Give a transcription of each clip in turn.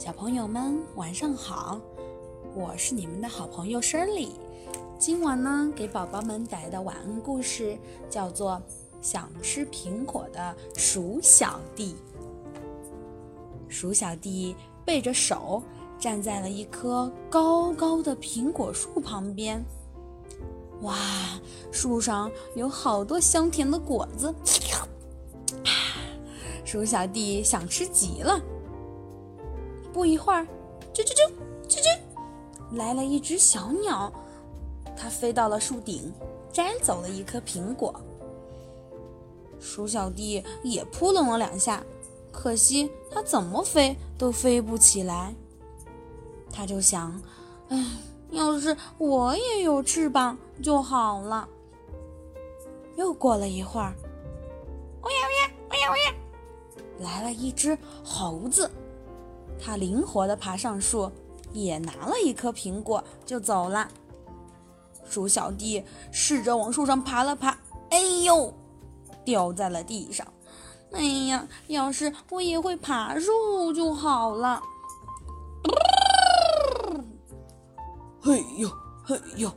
小朋友们晚上好，我是你们的好朋友 Shirley。今晚呢，给宝宝们带来的晚安故事叫做《想吃苹果的鼠小弟》。鼠小弟背着手站在了一棵高高的苹果树旁边。哇，树上有好多香甜的果子，鼠小弟想吃极了。不一会儿，啾啾啾啾啾，来了一只小鸟，它飞到了树顶，摘走了一颗苹果。鼠小弟也扑棱了两下，可惜它怎么飞都飞不起来。他就想，唉，要是我也有翅膀就好了。又过了一会儿，哦呀哦呀哦呀哦呀，来了一只猴子。他灵活地爬上树，也拿了一颗苹果就走了。鼠小弟试着往树上爬了爬，哎呦，掉在了地上。哎呀，要是我也会爬树就好了。嘿呦嘿呦，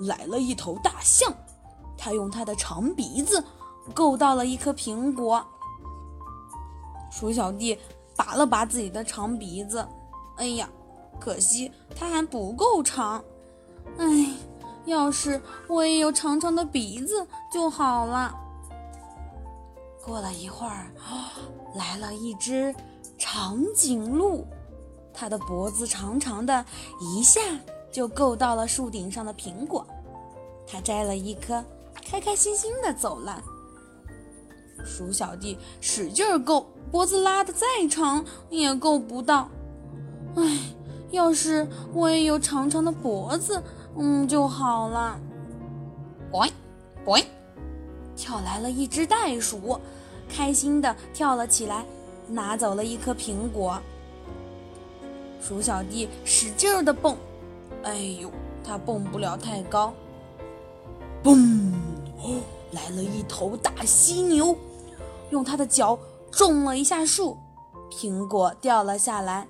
来了一头大象，它用它的长鼻子够到了一颗苹果。鼠小弟。拔了拔自己的长鼻子，哎呀，可惜它还不够长。哎，要是我也有长长的鼻子就好了。过了一会儿，来了一只长颈鹿，它的脖子长长的，一下就够到了树顶上的苹果。它摘了一颗，开开心心的走了。鼠小弟使劲儿够。脖子拉的再长也够不到，唉，要是我也有长长的脖子，嗯就好了。boing boing，跳来了一只袋鼠，开心的跳了起来，拿走了一颗苹果。鼠小弟使劲儿的蹦，哎呦，他蹦不了太高。嘣，来了一头大犀牛，用它的脚。种了一下树，苹果掉了下来，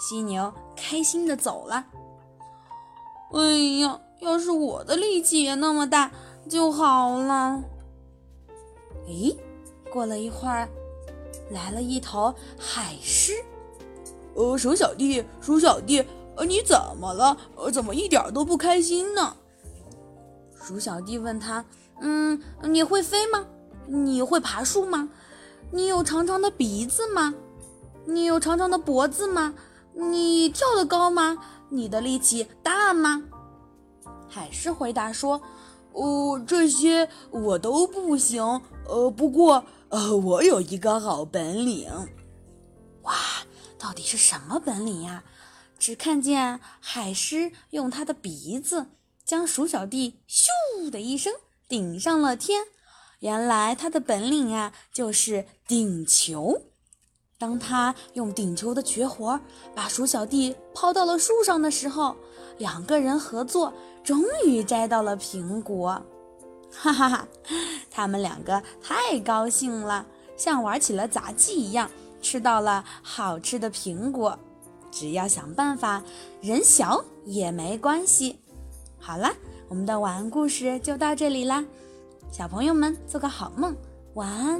犀牛开心的走了。哎呀，要是我的力气也那么大就好了。咦，过了一会儿，来了一头海狮。呃，鼠小弟，鼠小弟，呃，你怎么了？呃，怎么一点都不开心呢？鼠小弟问他：“嗯，你会飞吗？你会爬树吗？”你有长长的鼻子吗？你有长长的脖子吗？你跳得高吗？你的力气大吗？海狮回答说：“哦，这些我都不行。呃，不过，呃，我有一个好本领。哇，到底是什么本领呀？只看见海狮用它的鼻子将鼠小弟咻的一声顶上了天。”原来他的本领啊，就是顶球。当他用顶球的绝活把鼠小弟抛到了树上的时候，两个人合作，终于摘到了苹果。哈哈哈，他们两个太高兴了，像玩起了杂技一样，吃到了好吃的苹果。只要想办法，人小也没关系。好了，我们的晚安故事就到这里啦。小朋友们，做个好梦，晚安。